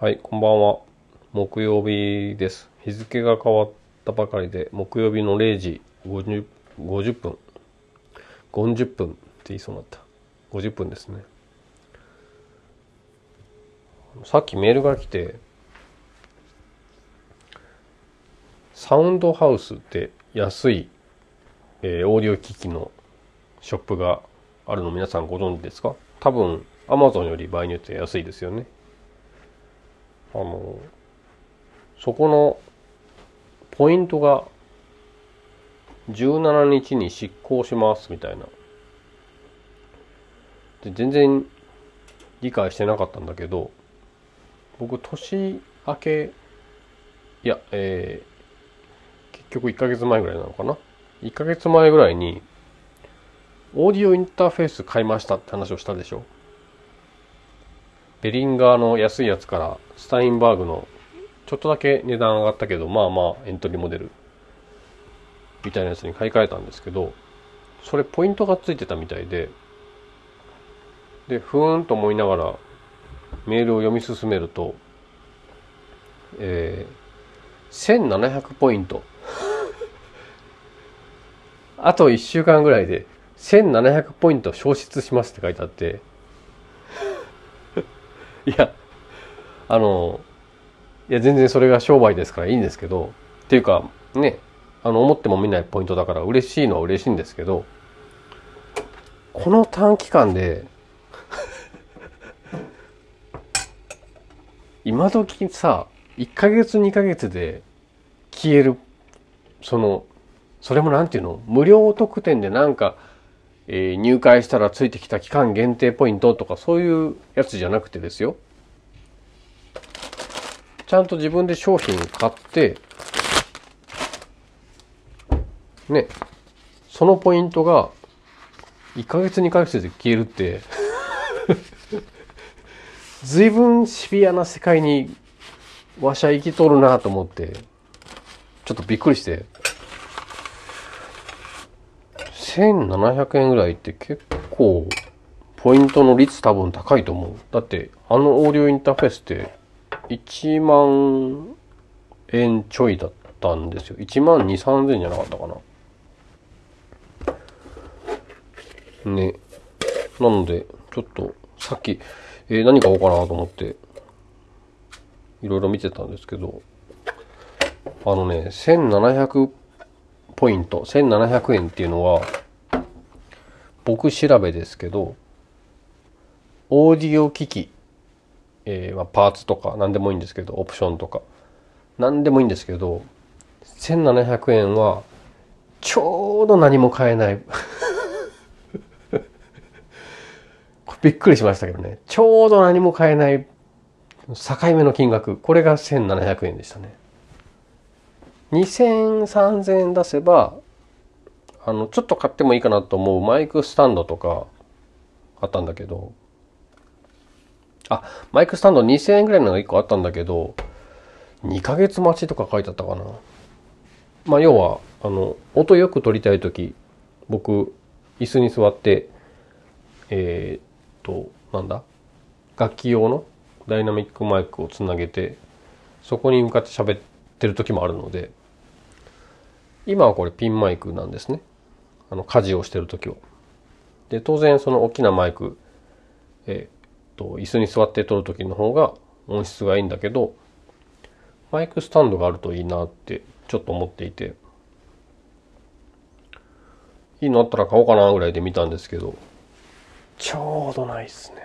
はい、こんばんは。木曜日です。日付が変わったばかりで、木曜日の0時50 50分、50分って言いそうになった。50分ですね。さっきメールが来て、サウンドハウスって安い、えーオーディオ機器のショップがあるの皆さんご存知ですか？多分 Amazon より場合によって安いですよね。あの、そこのポイントが17日に執行しますみたいな。で全然理解してなかったんだけど、僕年明け、いや、えー結局1ヶ月前ぐらいなのかな？1ヶ月前ぐらいに、オーディオインターフェース買いましたって話をしたでしょ？ベリンガーの安いやつからスタインバーグのちょっとだけ値段上がったけどまあまあエントリーモデルみたいなやつに買い替えたんですけどそれポイントがついてたみたいででふーんと思いながらメールを読み進めるとえー、1700ポイント。あと1週間ぐらいで1700ポイント消失しますって書いてあっていや、あの、いや、全然それが商売ですからいいんですけど、っていうか、ね、あの、思っても見ないポイントだから嬉しいのは嬉しいんですけど、この短期間で、今時さ、1ヶ月2ヶ月で消える、その、それもなんていうの？無料特典でなんか、えー入会したらついてきた期間限定ポイントとかそういうやつじゃなくてですよ。ちゃんと自分で商品を買って、ね、そのポイントが1ヶ月2ヶ月で消えるって、随分シビアな世界にわしゃ生きとるなと思って、ちょっとびっくりして、1700円ぐらいって結構ポイントの率多分高いと思う。だってあのオーディオインターフェースって1万円ちょいだったんですよ。1万2、3000円じゃなかったかな。ね。なので、ちょっとさっき、えー何買おうかなと思っていろいろ見てたんですけど、あのね、1700ポイント、1700円っていうのは、僕調べですけど、オーディオ機器、えーまあ、パーツとか何でもいいんですけど、オプションとか、何でもいいんですけど、1700円は、ちょうど何も買えない。びっくりしましたけどね。ちょうど何も買えない、境目の金額。これが1700円でしたね。2000、3000円出せば、あの、ちょっと買ってもいいかなと思うマイクスタンドとかあったんだけど、あ、マイクスタンド2000円ぐらいのが1個あったんだけど、2ヶ月待ちとか書いてあったかな。まあ、要は、あの、音よく撮りたいとき、僕、椅子に座って、えーっと、なんだ？楽器用のダイナミックマイクをつなげて、そこに向かって喋ってる時もあるので、今はこれピンマイクなんですね。あの、家事をしてる時は。で、当然その大きなマイク、えっと、椅子に座って撮る時の方が音質がいいんだけど、マイクスタンドがあるといいなってちょっと思っていて、いいのあったら買おうかなぐらいで見たんですけど、ちょうどないっすね。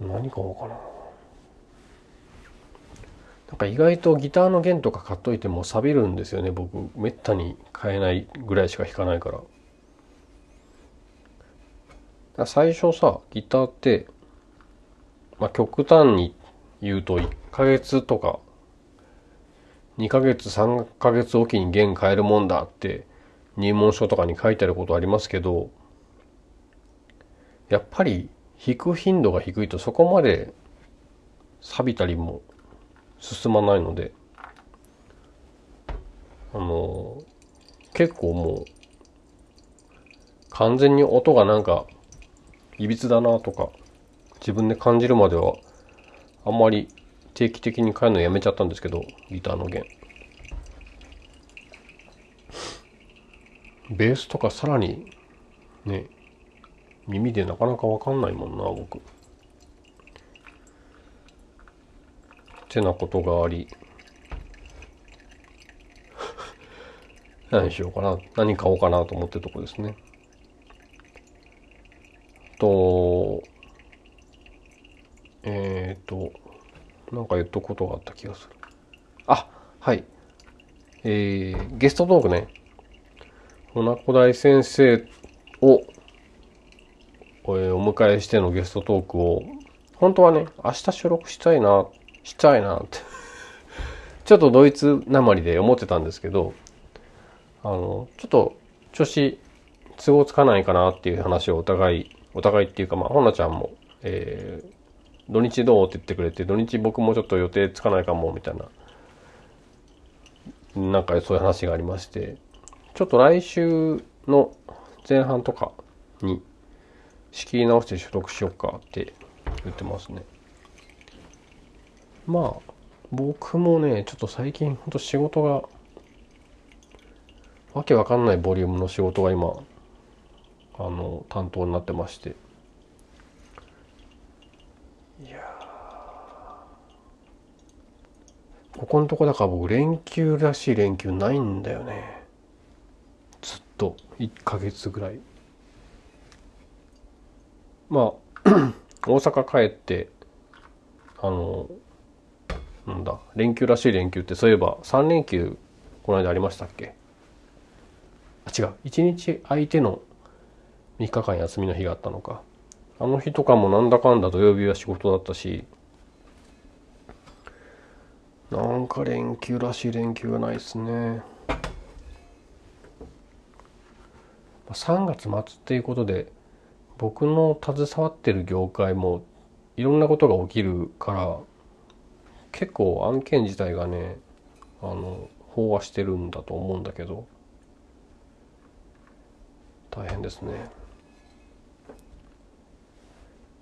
何買おうかな。なんか意外とギターの弦とか買っといても錆びるんですよね。僕めったに買えないぐらいしか弾かないから。から最初さギターって、まあ、極端に言うと1ヶ月とか2ヶ月3ヶ月おきに弦変えるもんだって入門書とかに書いてあることありますけどやっぱり弾く頻度が低いとそこまで錆びたりも進まないのであの結構もう完全に音がなんかいびつだなとか自分で感じるまではあんまり定期的に買うのやめちゃったんですけど、ギターの弦。ベースとかさらにね、耳でなかなかわかんないもんな、僕。てなことがあり、何しようかな。何買おうかなと思ってるとこですね。と、えっ、ー、と、なんか言っとくことがあった気がする。あ、はい。えー、ゲストトークね。船子大先生を、えー、お迎えしてのゲストトークを、本当はね、明日収録したいな、したいなってちょっとドイツなまりで思ってたんですけど、あの、ちょっと調子都合つかないかなっていう話をお互い、お互いっていうか、まあ、ほなちゃんも、えー、土日どうって言ってくれて、土日僕もちょっと予定つかないかも、みたいな、なんかそういう話がありまして、ちょっと来週の前半とかに仕切り直して収録しようかって言ってますね。まあ、僕もね、ちょっと最近ほんと仕事がわけわかんないボリュームの仕事が今あの担当になってまして。いやここのとこだから僕連休らしい連休ないんだよね。ずっと。1ヶ月ぐらい。まあ 大阪帰ってあのなんだ。連休らしい連休ってそういえば3連休この間ありましたっけ？あ違う。1日空いての3日間休みの日があったのか。あの日とかもなんだかんだ土曜日は仕事だったしなんか連休らしい連休がないですね。3月末っていうことで僕の携わってる業界もいろんなことが起きるから結構案件自体がねあの飽和してるんだと思うんだけど大変ですね。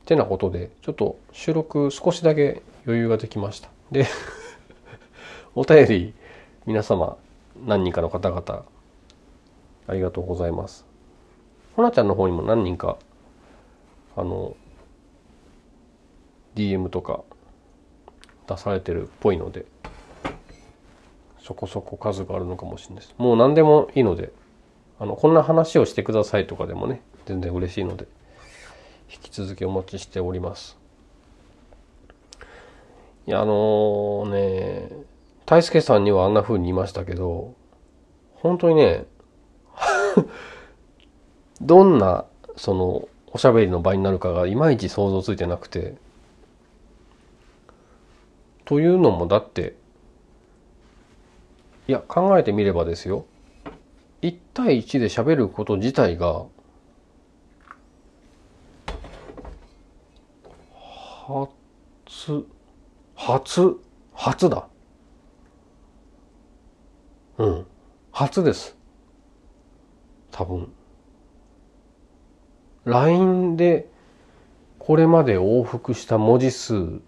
ってなことでちょっと収録少しだけ余裕ができました。で お便り皆様何人かの方々ありがとうございます。ほなちゃんの方にも何人かあの DM とか出されてるっぽいのでそこそこ数があるのかもしれないです。もう何でもいいのであのこんな話をしてくださいとかでもね全然嬉しいので引き続きお待ちしておりますいやあのー、ね大輔さんにはあんな風に言いましたけど本当にね どんなそのおしゃべりの場になるかがいまいち想像ついてなくてというのもだっていや考えてみればですよ。1対1で喋ること自体が初初初だ。うん。初です。多分。LINE でこれまで往復した文字数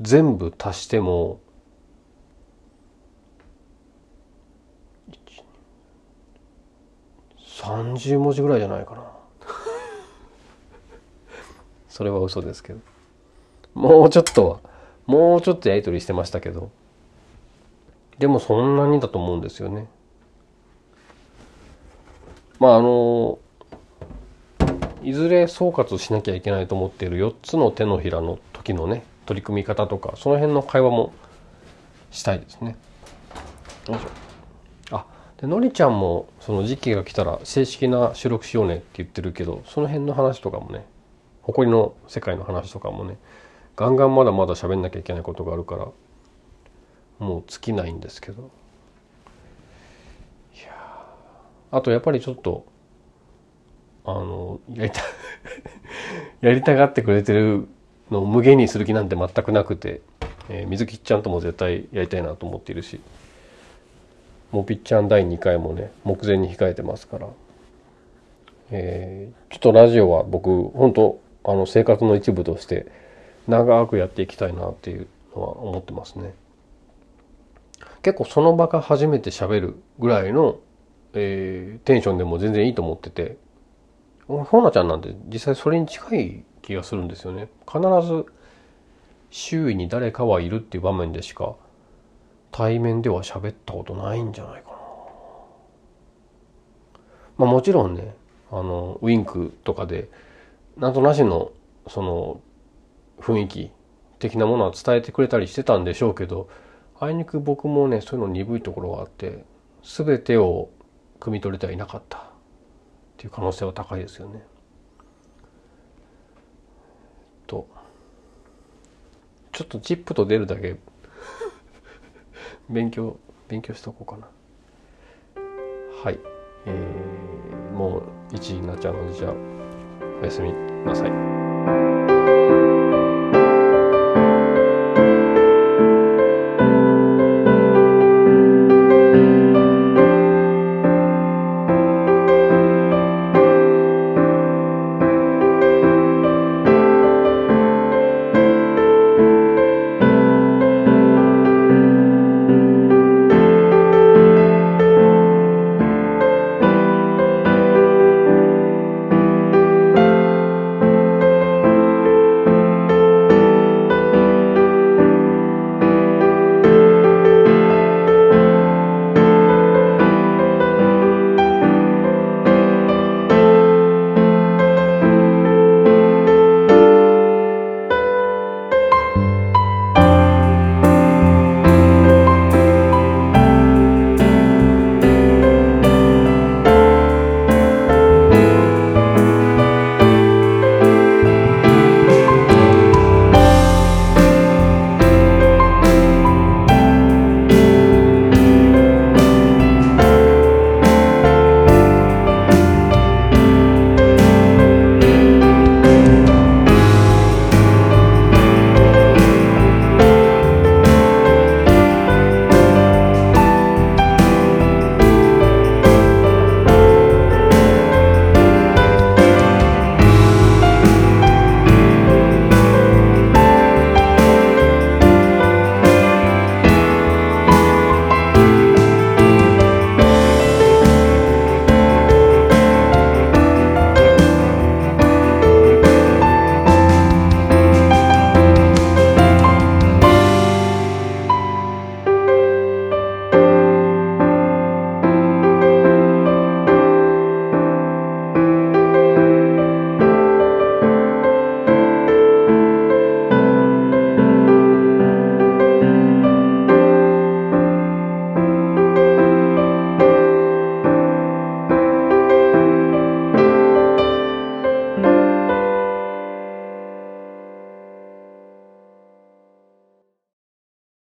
全部足しても30文字ぐらいじゃないかな。それは嘘ですけど。もうちょっとはもうちょっとやり取りしてましたけど。でもそんなにだと思うんですよね。まああのいずれ総括しなきゃいけないと思っている4つの手のひらの時のね取り組み方とかその辺の会話もしたいですね。よいしょ。でのりちゃんもその時期が来たら正式な収録しようねって言ってるけどその辺の話とかもね誇りの世界の話とかもねガンガンまだまだ喋んなきゃいけないことがあるからもう尽きないんですけど。いやあとやっぱりちょっとあのやりた やりたがってくれてるの無限にする気なんて全くなくて、えー、水木ちゃんとも絶対やりたいなと思っているしもうピッチャー第2回もね目前に控えてますから、えー、ちょっとラジオは僕本当あの生活の一部として長くやっていきたいなっていうのは思ってますね。結構その場が初めて喋るぐらいの、えー、テンションでも全然いいと思ってて、ほなちゃんなんて実際それに近い気がするんですよね。必ず周囲に誰かはいるっていう場面でしか対面では喋ったことないんじゃないかな。まあもちろんね、あの、ウインクとかで、なんとなしの、その、雰囲気的なものは伝えてくれたりしてたんでしょうけど、あいにく僕もね、そういうの鈍いところがあって、全てを汲み取れてはいなかったっていう可能性は高いですよね。と、ちょっとチップと出るだけ勉強、勉強しとこうかな。はい。えー、もう1時になっちゃうので、じゃあ、おやすみなさい。